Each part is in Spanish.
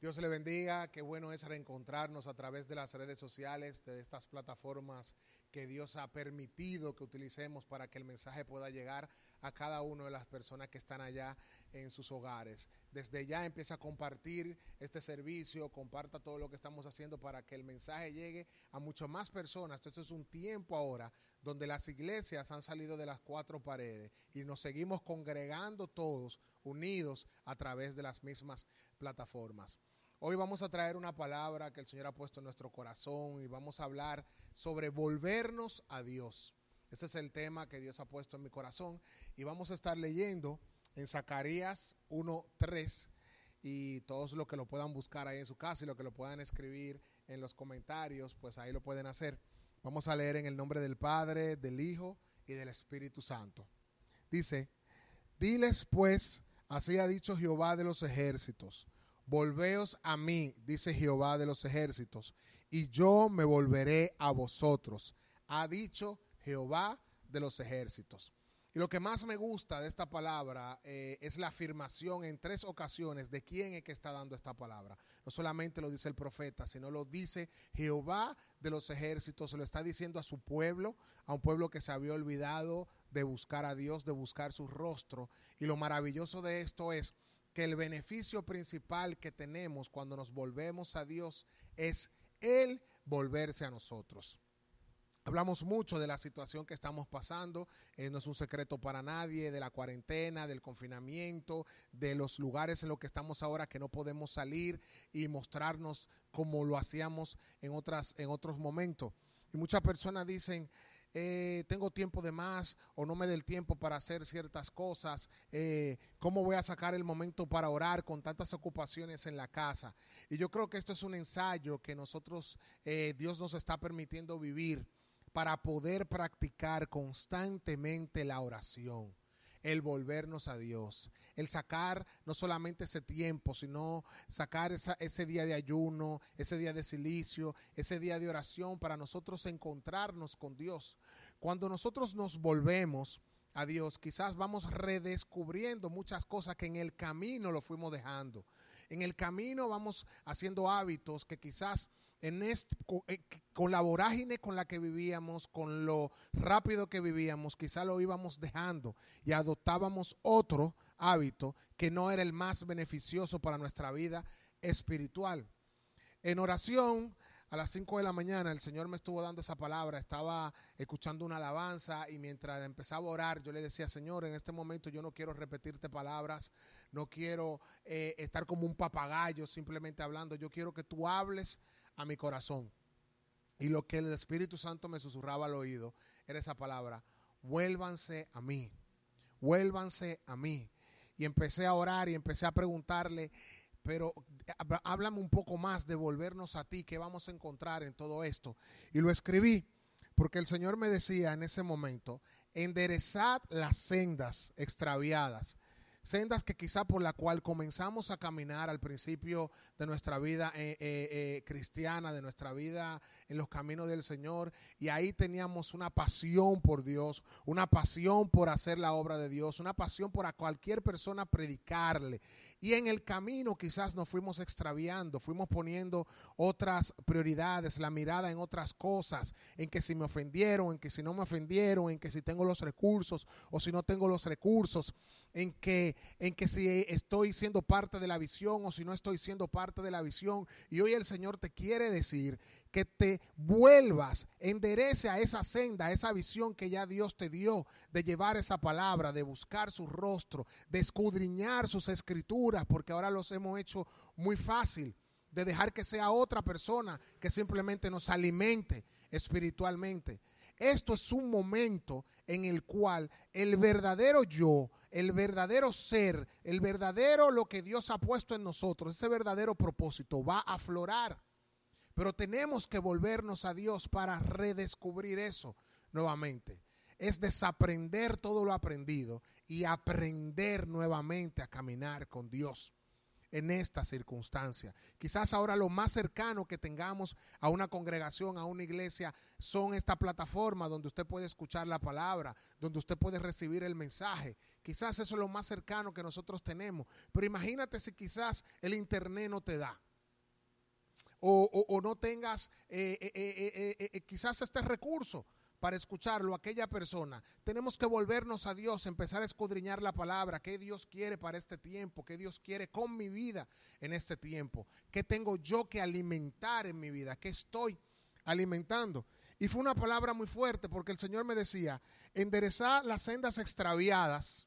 Dios le bendiga, qué bueno es reencontrarnos a través de las redes sociales, de estas plataformas que Dios ha permitido que utilicemos para que el mensaje pueda llegar a cada una de las personas que están allá en sus hogares. Desde ya empieza a compartir este servicio, comparta todo lo que estamos haciendo para que el mensaje llegue a muchas más personas. Esto es un tiempo ahora donde las iglesias han salido de las cuatro paredes y nos seguimos congregando todos unidos a través de las mismas plataformas. Hoy vamos a traer una palabra que el Señor ha puesto en nuestro corazón y vamos a hablar sobre volvernos a Dios. Ese es el tema que Dios ha puesto en mi corazón y vamos a estar leyendo en Zacarías 1.3 y todos los que lo puedan buscar ahí en su casa y los que lo puedan escribir en los comentarios, pues ahí lo pueden hacer. Vamos a leer en el nombre del Padre, del Hijo y del Espíritu Santo. Dice, diles pues, así ha dicho Jehová de los ejércitos Volveos a mí, dice Jehová de los ejércitos, y yo me volveré a vosotros, ha dicho Jehová de los ejércitos. Y lo que más me gusta de esta palabra eh, es la afirmación en tres ocasiones de quién es que está dando esta palabra. No solamente lo dice el profeta, sino lo dice Jehová de los ejércitos, se lo está diciendo a su pueblo, a un pueblo que se había olvidado de buscar a Dios, de buscar su rostro. Y lo maravilloso de esto es que el beneficio principal que tenemos cuando nos volvemos a Dios es Él volverse a nosotros. Hablamos mucho de la situación que estamos pasando, eh, no es un secreto para nadie, de la cuarentena, del confinamiento, de los lugares en los que estamos ahora que no podemos salir y mostrarnos como lo hacíamos en, otras, en otros momentos. Y muchas personas dicen, eh, tengo tiempo de más o no me dé el tiempo para hacer ciertas cosas, eh, cómo voy a sacar el momento para orar con tantas ocupaciones en la casa. Y yo creo que esto es un ensayo que nosotros, eh, Dios nos está permitiendo vivir para poder practicar constantemente la oración el volvernos a Dios, el sacar no solamente ese tiempo, sino sacar ese día de ayuno, ese día de silicio, ese día de oración para nosotros encontrarnos con Dios. Cuando nosotros nos volvemos a Dios, quizás vamos redescubriendo muchas cosas que en el camino lo fuimos dejando. En el camino vamos haciendo hábitos que quizás en este, con, la vorágine con la que vivíamos, con lo rápido que vivíamos, quizá lo íbamos dejando y adoptábamos otro hábito que no era el más beneficioso para nuestra vida espiritual. En oración, a las 5 de la mañana, el Señor me estuvo dando esa palabra, estaba escuchando una alabanza y mientras empezaba a orar, yo le decía, Señor, en este momento yo no quiero repetirte palabras, no quiero eh, estar como un papagayo simplemente hablando, yo quiero que tú hables a mi corazón. Y lo que el Espíritu Santo me susurraba al oído era esa palabra, vuélvanse a mí, vuélvanse a mí. Y empecé a orar y empecé a preguntarle, pero háblame un poco más de volvernos a ti, qué vamos a encontrar en todo esto. Y lo escribí porque el Señor me decía en ese momento, enderezad las sendas extraviadas sendas que quizá por la cual comenzamos a caminar al principio de nuestra vida eh, eh, eh, cristiana, de nuestra vida en los caminos del Señor, y ahí teníamos una pasión por Dios, una pasión por hacer la obra de Dios, una pasión por a cualquier persona predicarle. Y en el camino quizás nos fuimos extraviando, fuimos poniendo otras prioridades, la mirada en otras cosas, en que si me ofendieron, en que si no me ofendieron, en que si tengo los recursos o si no tengo los recursos, en que, en que si estoy siendo parte de la visión o si no estoy siendo parte de la visión. Y hoy el Señor te quiere decir que te vuelvas, enderece a esa senda, a esa visión que ya Dios te dio de llevar esa palabra, de buscar su rostro, de escudriñar sus escrituras, porque ahora los hemos hecho muy fácil, de dejar que sea otra persona que simplemente nos alimente espiritualmente. Esto es un momento en el cual el verdadero yo, el verdadero ser, el verdadero lo que Dios ha puesto en nosotros, ese verdadero propósito va a aflorar. Pero tenemos que volvernos a Dios para redescubrir eso nuevamente. Es desaprender todo lo aprendido y aprender nuevamente a caminar con Dios en esta circunstancia. Quizás ahora lo más cercano que tengamos a una congregación, a una iglesia, son esta plataforma donde usted puede escuchar la palabra, donde usted puede recibir el mensaje. Quizás eso es lo más cercano que nosotros tenemos. Pero imagínate si quizás el internet no te da. O, no tengas quizás este recurso para escucharlo aquella persona. Tenemos que volvernos a Dios, empezar a escudriñar la palabra, qué Dios quiere para este tiempo, qué Dios quiere con mi vida en este tiempo, qué tengo yo que alimentar en mi vida, qué estoy alimentando. Y fue una palabra muy fuerte porque el Señor me decía, enderezar las sendas extraviadas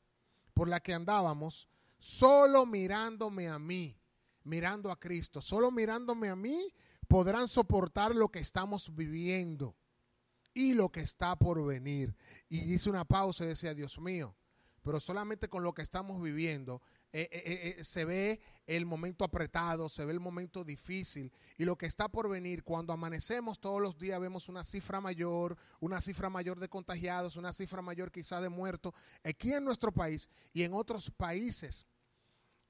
por las que andábamos, solo mirándome a mí, mirando a Cristo, solo mirándome a mí, podrán soportar lo que estamos viviendo y lo que está por venir. Y hice una pausa y decía, Dios mío, pero solamente con lo que estamos viviendo eh, eh, eh, se ve el momento apretado, se ve el momento difícil y lo que está por venir, cuando amanecemos todos los días vemos una cifra mayor, una cifra mayor de contagiados, una cifra mayor quizá de muertos, aquí en nuestro país y en otros países.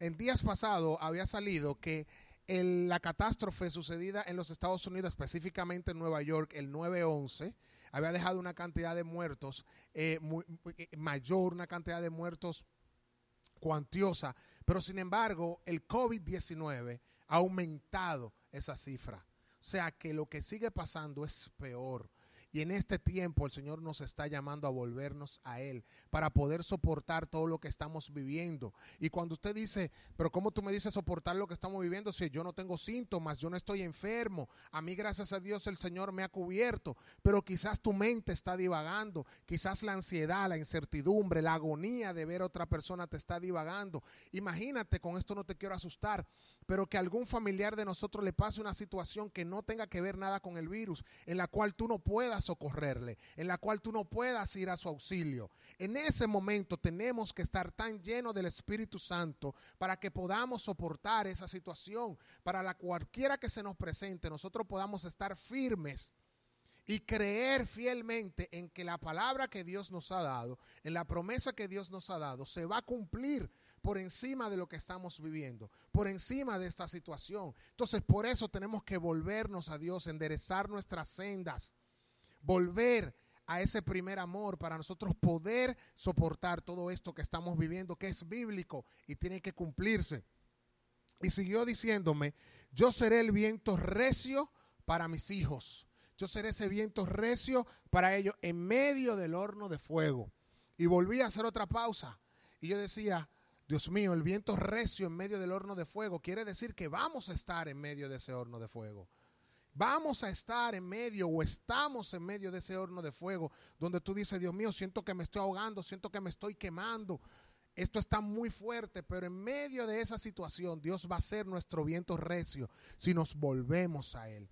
En días pasados había salido que la catástrofe sucedida en los Estados Unidos, específicamente en Nueva York, el 9-11, había dejado una cantidad de muertos eh, eh, mayor, una cantidad de muertos cuantiosa, pero sin embargo el COVID-19 ha aumentado esa cifra. O sea que lo que sigue pasando es peor. Y en este tiempo el Señor nos está llamando a volvernos a Él para poder soportar todo lo que estamos viviendo. Y cuando usted dice, pero ¿cómo tú me dices soportar lo que estamos viviendo si yo no tengo síntomas, yo no estoy enfermo? A mí gracias a Dios el Señor me ha cubierto, pero quizás tu mente está divagando, quizás la ansiedad, la incertidumbre, la agonía de ver a otra persona te está divagando. Imagínate, con esto no te quiero asustar, pero que algún familiar de nosotros le pase una situación que no tenga que ver nada con el virus, en la cual tú no puedas socorrerle, en la cual tú no puedas ir a su auxilio. En ese momento tenemos que estar tan llenos del Espíritu Santo para que podamos soportar esa situación, para la cualquiera que se nos presente, nosotros podamos estar firmes y creer fielmente en que la palabra que Dios nos ha dado, en la promesa que Dios nos ha dado, se va a cumplir por encima de lo que estamos viviendo, por encima de esta situación. Entonces, por eso tenemos que volvernos a Dios, enderezar nuestras sendas volver a ese primer amor para nosotros poder soportar todo esto que estamos viviendo, que es bíblico y tiene que cumplirse. Y siguió diciéndome, yo seré el viento recio para mis hijos. Yo seré ese viento recio para ellos en medio del horno de fuego. Y volví a hacer otra pausa. Y yo decía, Dios mío, el viento recio en medio del horno de fuego quiere decir que vamos a estar en medio de ese horno de fuego. Vamos a estar en medio o estamos en medio de ese horno de fuego donde tú dices, Dios mío, siento que me estoy ahogando, siento que me estoy quemando. Esto está muy fuerte, pero en medio de esa situación Dios va a ser nuestro viento recio si nos volvemos a Él.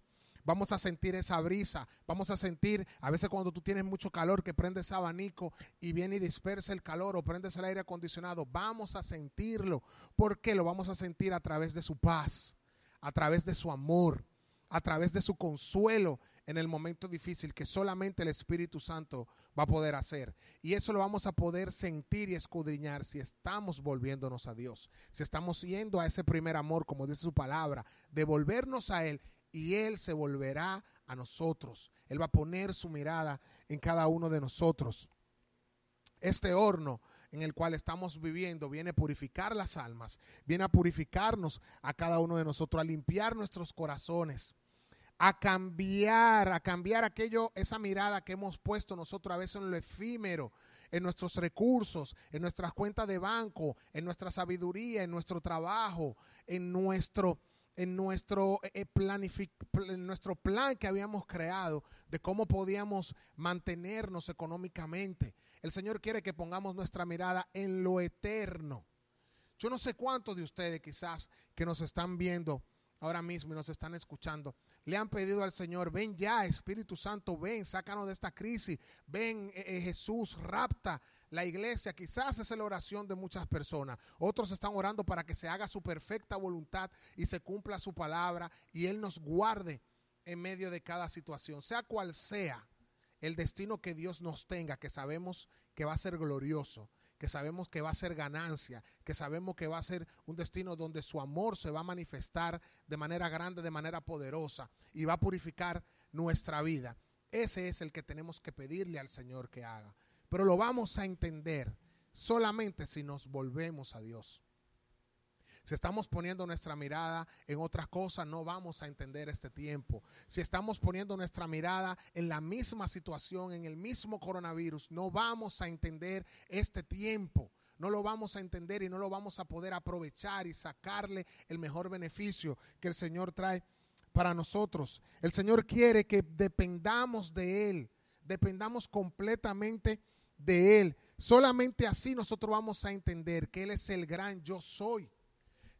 Vamos a sentir esa brisa, vamos a sentir, a veces cuando tú tienes mucho calor, que prendes abanico y viene y dispersa el calor o prendes el aire acondicionado, vamos a sentirlo. porque Lo vamos a sentir a través de su paz, a través de su amor a través de su consuelo en el momento difícil que solamente el Espíritu Santo va a poder hacer. Y eso lo vamos a poder sentir y escudriñar si estamos volviéndonos a Dios, si estamos yendo a ese primer amor, como dice su palabra, devolvernos a Él y Él se volverá a nosotros. Él va a poner su mirada en cada uno de nosotros. Este horno en el cual estamos viviendo viene a purificar las almas, viene a purificarnos a cada uno de nosotros, a limpiar nuestros corazones a cambiar, a cambiar aquello, esa mirada que hemos puesto nosotros a veces en lo efímero, en nuestros recursos, en nuestras cuentas de banco, en nuestra sabiduría, en nuestro trabajo, en nuestro, en nuestro, eh, en nuestro plan que habíamos creado de cómo podíamos mantenernos económicamente. El Señor quiere que pongamos nuestra mirada en lo eterno. Yo no sé cuántos de ustedes quizás que nos están viendo ahora mismo y nos están escuchando, le han pedido al Señor, ven ya, Espíritu Santo, ven, sácanos de esta crisis, ven eh, eh, Jesús, rapta la iglesia. Quizás es la oración de muchas personas. Otros están orando para que se haga su perfecta voluntad y se cumpla su palabra y Él nos guarde en medio de cada situación, sea cual sea el destino que Dios nos tenga, que sabemos que va a ser glorioso que sabemos que va a ser ganancia, que sabemos que va a ser un destino donde su amor se va a manifestar de manera grande, de manera poderosa y va a purificar nuestra vida. Ese es el que tenemos que pedirle al Señor que haga. Pero lo vamos a entender solamente si nos volvemos a Dios. Si estamos poniendo nuestra mirada en otras cosas, no vamos a entender este tiempo. Si estamos poniendo nuestra mirada en la misma situación, en el mismo coronavirus, no vamos a entender este tiempo. No lo vamos a entender y no lo vamos a poder aprovechar y sacarle el mejor beneficio que el Señor trae para nosotros. El Señor quiere que dependamos de Él, dependamos completamente de Él. Solamente así nosotros vamos a entender que Él es el gran yo soy.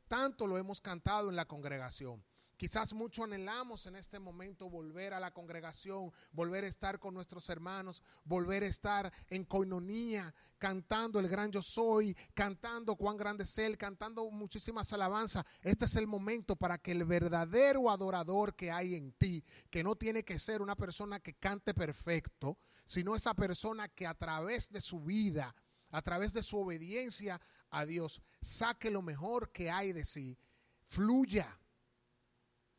Tanto lo hemos cantado en la congregación. Quizás mucho anhelamos en este momento volver a la congregación, volver a estar con nuestros hermanos, volver a estar en coinonía, cantando el gran yo soy, cantando cuán grande es Él, cantando muchísimas alabanzas. Este es el momento para que el verdadero adorador que hay en ti, que no tiene que ser una persona que cante perfecto, sino esa persona que a través de su vida, a través de su obediencia a Dios, saque lo mejor que hay de sí, fluya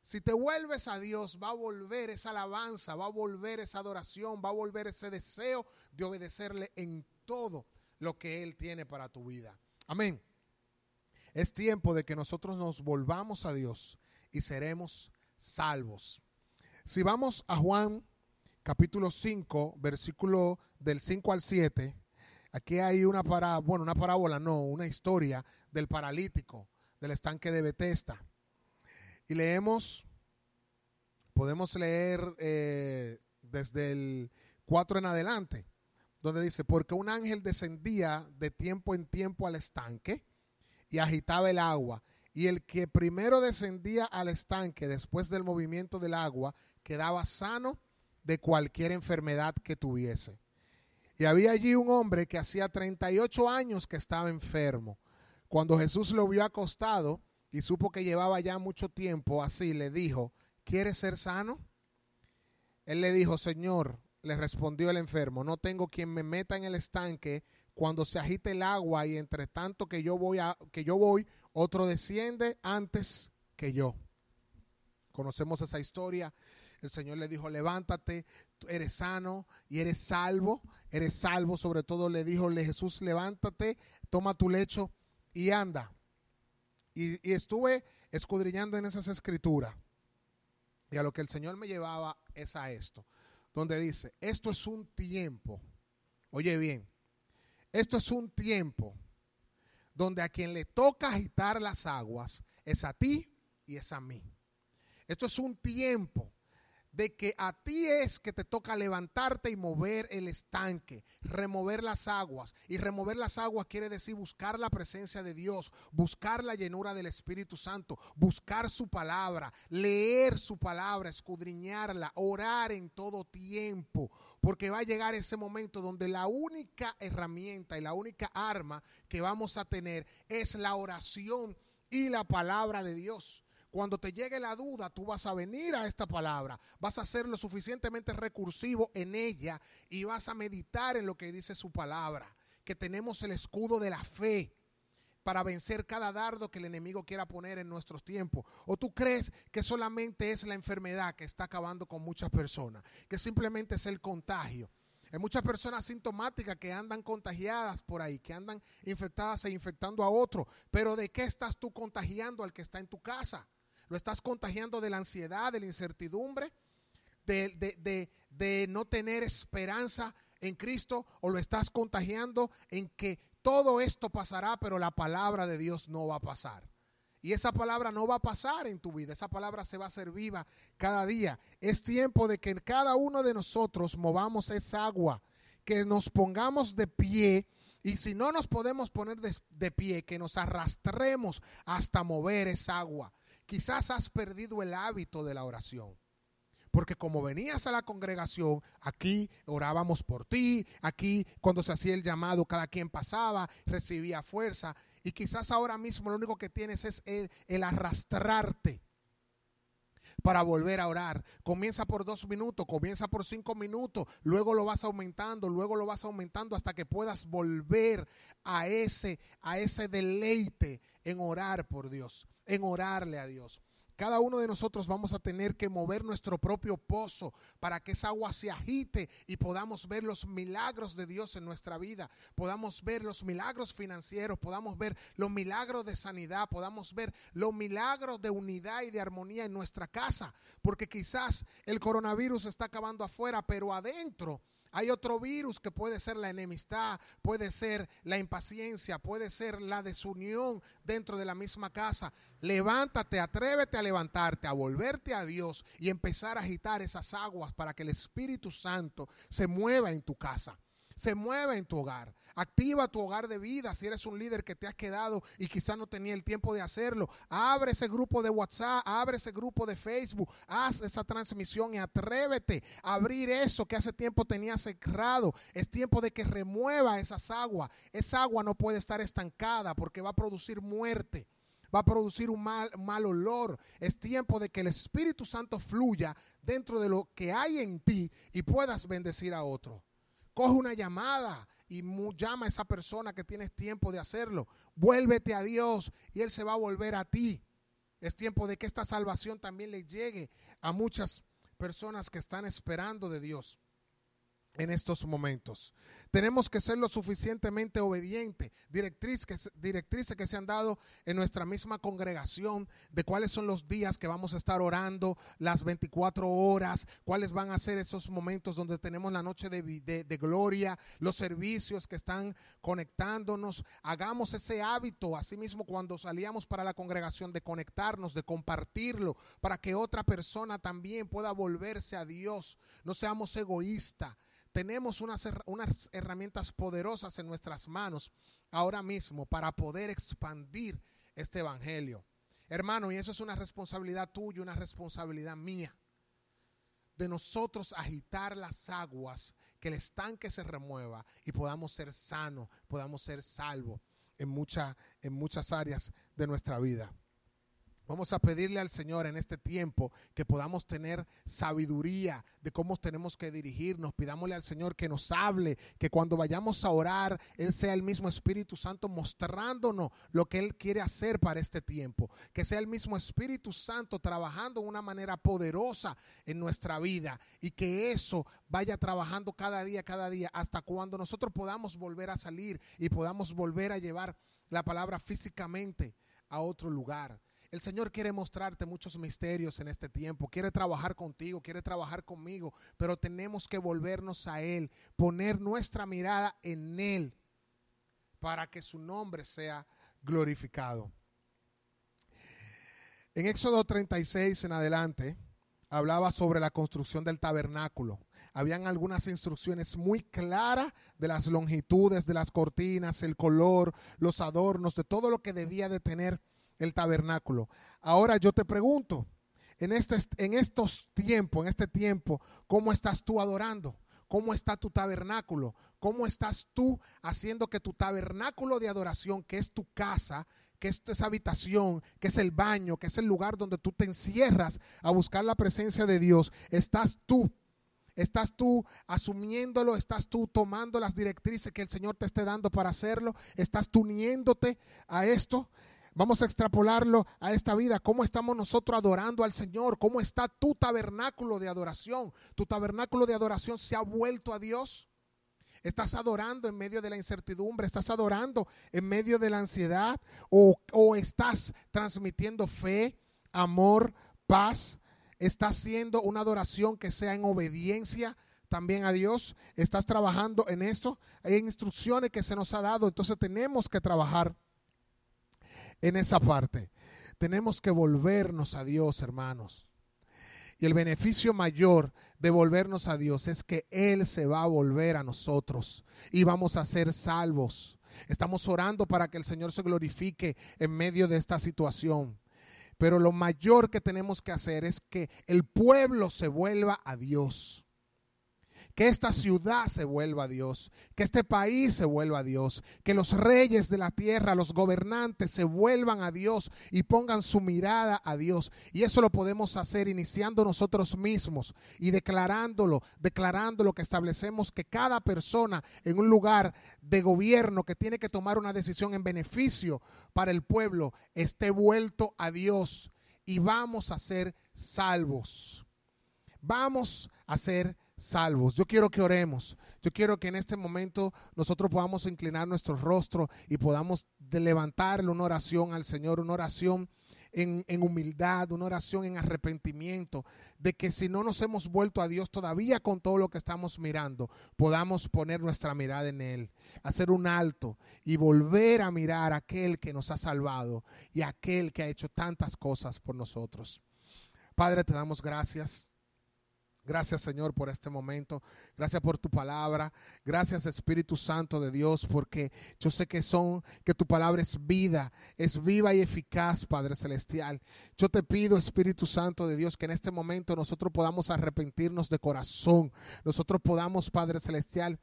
si te vuelves a Dios, va a volver esa alabanza, va a volver esa adoración, va a volver ese deseo de obedecerle en todo lo que Él tiene para tu vida. Amén. Es tiempo de que nosotros nos volvamos a Dios y seremos salvos. Si vamos a Juan capítulo 5, versículo del 5 al 7, aquí hay una parábola, bueno, una parábola, no, una historia del paralítico del estanque de Bethesda. Y leemos, podemos leer eh, desde el 4 en adelante, donde dice, porque un ángel descendía de tiempo en tiempo al estanque y agitaba el agua. Y el que primero descendía al estanque después del movimiento del agua quedaba sano de cualquier enfermedad que tuviese. Y había allí un hombre que hacía 38 años que estaba enfermo. Cuando Jesús lo vio acostado, y supo que llevaba ya mucho tiempo así, le dijo, ¿quieres ser sano? Él le dijo, Señor, le respondió el enfermo, no tengo quien me meta en el estanque cuando se agite el agua y entre tanto que yo voy a, que yo voy, otro desciende antes que yo. Conocemos esa historia. El Señor le dijo, levántate, eres sano y eres salvo, eres salvo. Sobre todo le dijo Jesús, levántate, toma tu lecho y anda. Y, estuve escudriñando en esas escrituras. Y a lo que el Señor me llevaba es a esto, donde dice, esto es un tiempo, oye bien, esto es un tiempo donde a quien le toca agitar las aguas es a ti y es a mí. Esto es un tiempo de que a ti es que te toca levantarte y mover el estanque, remover las aguas. Y remover las aguas quiere decir buscar la presencia de Dios, buscar la llenura del Espíritu Santo, buscar su palabra, leer su palabra, escudriñarla, orar en todo tiempo. Porque va a llegar ese momento donde la única herramienta y la única arma que vamos a tener es la oración y la palabra de Dios. Cuando te llegue la duda, tú vas a venir a esta palabra, vas a ser lo suficientemente recursivo en ella y vas a meditar en lo que dice su palabra, que tenemos el escudo de la fe para vencer cada dardo que el enemigo quiera poner en nuestros tiempos. ¿O tú crees que solamente es la enfermedad que está acabando con muchas personas? Que simplemente es el contagio. Hay muchas personas sintomáticas que andan contagiadas por ahí, que andan infectadas e infectando a otro. Pero ¿de qué estás tú contagiando al que está en tu casa? Lo estás contagiando de la ansiedad, de la incertidumbre, de, no tener esperanza en Cristo o lo estás contagiando en que todo esto pasará, pero la palabra de Dios no va a pasar. Y esa palabra no va a pasar en tu vida, esa palabra se va a hacer viva cada día. Es tiempo de que cada uno de nosotros movamos esa agua, que nos pongamos de pie y si no nos podemos poner de pie, que nos arrastremos hasta mover esa agua. Quizás has perdido el hábito de la oración. Porque como venías a la congregación, aquí orábamos por ti, aquí cuando se hacía el llamado, cada quien pasaba, recibía fuerza. Y quizás ahora mismo lo único que tienes es el, el arrastrarte para volver a orar. Comienza por dos minutos, comienza por cinco minutos, luego lo vas aumentando, luego lo vas aumentando hasta que puedas volver a ese, a ese deleite en orar por Dios en orarle a Dios. Cada uno de nosotros vamos a tener que mover nuestro propio pozo para que esa agua se agite y podamos ver los milagros de Dios en nuestra vida, podamos ver los milagros financieros, podamos ver los milagros de sanidad, podamos ver los milagros de unidad y de armonía en nuestra casa, porque quizás el coronavirus está acabando afuera, pero adentro hay otro virus que puede ser la enemistad, puede ser la impaciencia, puede ser la desunión dentro de la misma casa. Levántate, atrévete a levantarte, a volverte a Dios y empezar a agitar esas aguas para que el Espíritu Santo se mueva en tu casa se mueva en tu hogar. Activa tu hogar de vida si eres un líder que te has quedado y quizás no tenía el tiempo de hacerlo. Abre ese grupo de WhatsApp, abre ese grupo de Facebook, haz esa transmisión y atrévete a abrir eso que hace tiempo tenía cerrado. Es tiempo de que remueva esas aguas. Esa agua no puede estar estancada porque va a producir muerte va a producir un mal, mal, olor. Es tiempo de que el Espíritu Santo fluya dentro de lo que hay en ti y puedas bendecir a otro. Coge una llamada y llama a esa persona que tienes tiempo de hacerlo. Vuélvete a Dios y Él se va a volver a ti. Es tiempo de que esta salvación también le llegue a muchas personas que están esperando de Dios en estos momentos. Tenemos que ser lo suficientemente obedientes, directrices que, directrices que se han dado en nuestra misma congregación de cuáles son los días que vamos a estar orando, las 24 horas, cuáles van a ser esos momentos donde tenemos la noche de, de gloria, los servicios que están conectándonos. Hagamos ese hábito, así mismo cuando salíamos para la congregación, de conectarnos, de compartirlo, para que otra persona también pueda volverse a Dios. No seamos egoístas tenemos unas, unas herramientas poderosas en nuestras manos ahora mismo para poder expandir este evangelio. Hermano, y eso es una responsabilidad tuya, una responsabilidad mía, de nosotros agitar las aguas, que el estanque se remueva y podamos ser sanos, podamos ser salvos en, en muchas áreas de nuestra vida. Vamos a pedirle al Señor en este tiempo que podamos tener sabiduría de cómo tenemos que dirigirnos. Pidámosle al Señor que nos hable, que cuando vayamos a orar, Él sea el mismo Espíritu Santo mostrándonos lo que Él quiere hacer para este tiempo. Que sea el mismo Espíritu Santo trabajando de una manera poderosa en nuestra vida y que eso vaya trabajando cada día, cada día, hasta cuando nosotros podamos volver a salir y podamos volver a llevar la palabra físicamente a otro lugar. El Señor quiere mostrarte muchos misterios en este tiempo, quiere trabajar contigo, quiere trabajar conmigo, pero tenemos que volvernos a Él, poner nuestra mirada en Él para que su nombre sea glorificado. En Éxodo 36 en adelante hablaba sobre la construcción del tabernáculo. Habían algunas instrucciones muy claras de las longitudes de las cortinas, el color, los adornos, de todo lo que debía de tener el tabernáculo. Ahora yo te pregunto, en, este, en estos tiempos, en este tiempo, ¿cómo estás tú adorando? ¿Cómo está tu tabernáculo? ¿Cómo estás tú haciendo que tu tabernáculo de adoración, que es tu casa, que es esa habitación, que es el baño, que es el lugar donde tú te encierras a buscar la presencia de Dios, estás tú ¿Estás tú asumiéndolo? ¿Estás tú tomando las directrices que el Señor te esté dando para hacerlo? ¿Estás tú uniéndote a esto? Vamos a extrapolarlo a esta vida. ¿Cómo estamos nosotros adorando al Señor? ¿Cómo está tu tabernáculo de adoración? ¿Tu tabernáculo de adoración se ha vuelto a Dios? ¿Estás adorando en medio de la incertidumbre? ¿Estás adorando en medio de la ansiedad? ¿O, o estás transmitiendo fe, amor, paz? ¿Estás haciendo una adoración que sea en obediencia? también a Dios. ¿Estás trabajando en esto? Hay instrucciones que se nos ha dado, entonces tenemos que trabajar en esa parte. Tenemos que volvernos a Dios, hermanos. Y el beneficio mayor de volvernos a Dios es que Él se va a volver a nosotros y vamos a ser salvos. Estamos orando para que el Señor se glorifique en medio de esta situación. Pero lo mayor que tenemos que hacer es que el pueblo se vuelva a Dios que esta ciudad se vuelva a Dios, que este país se vuelva a Dios, que los reyes de la tierra, los gobernantes se vuelvan a Dios y pongan su mirada a Dios. Y eso lo podemos hacer iniciando nosotros mismos y declarándolo, declarándolo que establecemos que cada persona en un lugar de gobierno que tiene que tomar una decisión en beneficio para el pueblo esté vuelto a Dios y vamos a ser salvos. Vamos a ser salvos. Yo quiero que oremos. Yo quiero que en este momento nosotros podamos inclinar nuestro rostro y podamos levantarle una oración al Señor, una oración en, en, humildad, una oración en arrepentimiento, de que si no nos hemos vuelto a Dios todavía con todo lo que estamos mirando, podamos poner nuestra mirada en Él, hacer un alto y volver a mirar a aquel que nos ha salvado y aquel que ha hecho tantas cosas por nosotros. Padre, te damos gracias. Gracias Señor por este momento. Gracias por tu palabra. Gracias Espíritu Santo de Dios porque yo sé que son que tu palabra es vida, es viva y eficaz, Padre celestial. Yo te pido Espíritu Santo de Dios que en este momento nosotros podamos arrepentirnos de corazón. Nosotros podamos, Padre celestial,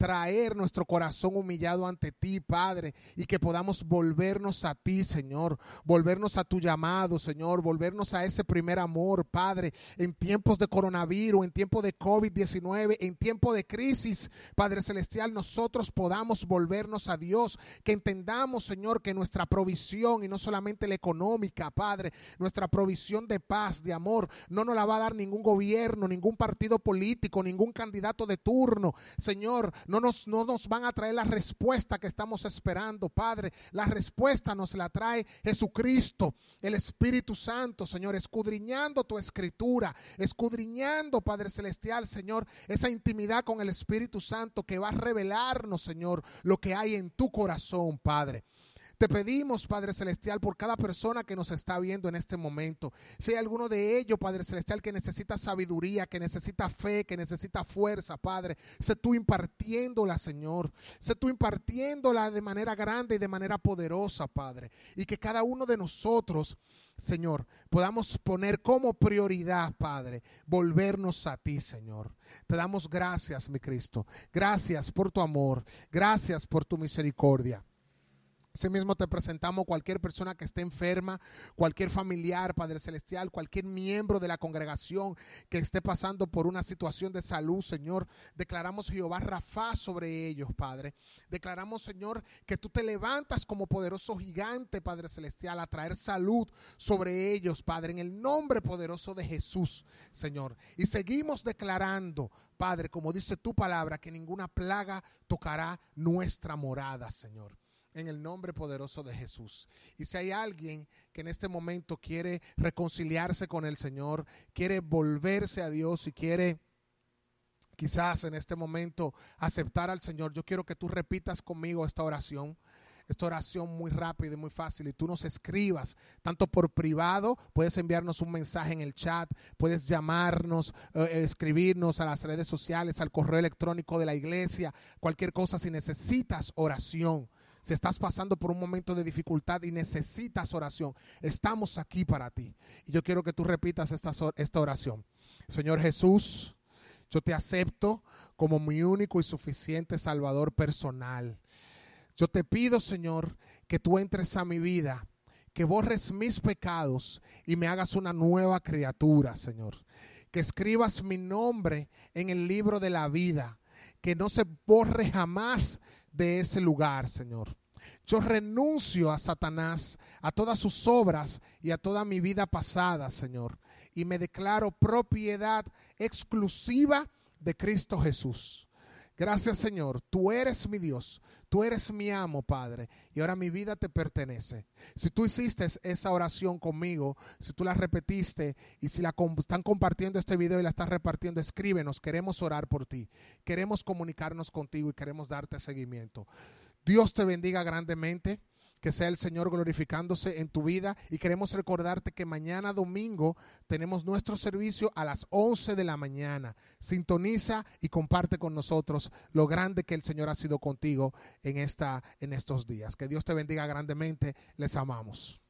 traer nuestro corazón humillado ante ti, Padre, y que podamos volvernos a ti, Señor, volvernos a tu llamado, Señor, volvernos a ese primer amor, Padre, en tiempos de coronavirus, en tiempo de COVID-19, en tiempo de crisis, Padre Celestial, nosotros podamos volvernos a Dios, que entendamos, Señor, que nuestra provisión, y no solamente la económica, Padre, nuestra provisión de paz, de amor, no nos la va a dar ningún gobierno, ningún partido político, ningún candidato de turno, Señor, no nos, no nos van a traer la respuesta que estamos esperando, Padre. La respuesta nos la trae Jesucristo, el Espíritu Santo, Señor, escudriñando tu escritura, escudriñando, Padre Celestial, Señor, esa intimidad con el Espíritu Santo que va a revelarnos, Señor, lo que hay en tu corazón, Padre. Te pedimos, Padre Celestial, por cada persona que nos está viendo en este momento. Si hay alguno de ellos, Padre Celestial, que necesita sabiduría, que necesita fe, que necesita fuerza, Padre, sé tú impartiéndola, Señor. Sé tú impartiéndola de manera grande y de manera poderosa, Padre. Y que cada uno de nosotros, Señor, podamos poner como prioridad, Padre, volvernos a ti, Señor. Te damos gracias, mi Cristo. Gracias por tu amor. Gracias por tu misericordia. Asimismo te presentamos cualquier persona que esté enferma, cualquier familiar, Padre Celestial, cualquier miembro de la congregación que esté pasando por una situación de salud, Señor. Declaramos Jehová Rafa sobre ellos, Padre. Declaramos, Señor, que tú te levantas como poderoso gigante, Padre Celestial, a traer salud sobre ellos, Padre, en el nombre poderoso de Jesús, Señor. Y seguimos declarando, Padre, como dice tu palabra, que ninguna plaga tocará nuestra morada, Señor en el nombre poderoso de Jesús. Y si hay alguien que en este momento quiere reconciliarse con el Señor, quiere volverse a Dios y quiere quizás en este momento aceptar al Señor, yo quiero que tú repitas conmigo esta oración. Esta oración muy rápida y muy fácil y tú nos escribas tanto por privado, puedes enviarnos un mensaje en el chat, puedes llamarnos, eh, escribirnos a las redes sociales, al correo electrónico de la iglesia, cualquier cosa si necesitas oración si estás pasando por un momento de dificultad y necesitas oración, estamos aquí para ti. Y yo quiero que tú repitas esta, esta oración. Señor Jesús, yo te acepto como mi único y suficiente Salvador personal. Yo te pido, Señor, que tú entres a mi vida, que borres mis pecados y me hagas una nueva criatura, Señor. Que escribas mi nombre en el libro de la vida, que no se borre jamás de ese lugar, Señor. Yo renuncio a Satanás, a todas sus obras y a toda mi vida pasada, Señor. Y me declaro propiedad exclusiva de Cristo Jesús. Gracias, Señor. Tú eres mi Dios. Tú eres mi amo, Padre, y ahora mi vida te pertenece. Si tú hiciste esa oración conmigo, si tú la repetiste y si la están compartiendo este video y la estás repartiendo, escríbenos. Queremos orar por ti. Queremos comunicarnos contigo y queremos darte seguimiento. Dios te bendiga grandemente que sea el Señor glorificándose en tu vida y queremos recordarte que mañana domingo tenemos nuestro servicio a las 11 de la mañana. Sintoniza y comparte con nosotros lo grande que el Señor ha sido contigo en esta en estos días. Que Dios te bendiga grandemente. Les amamos.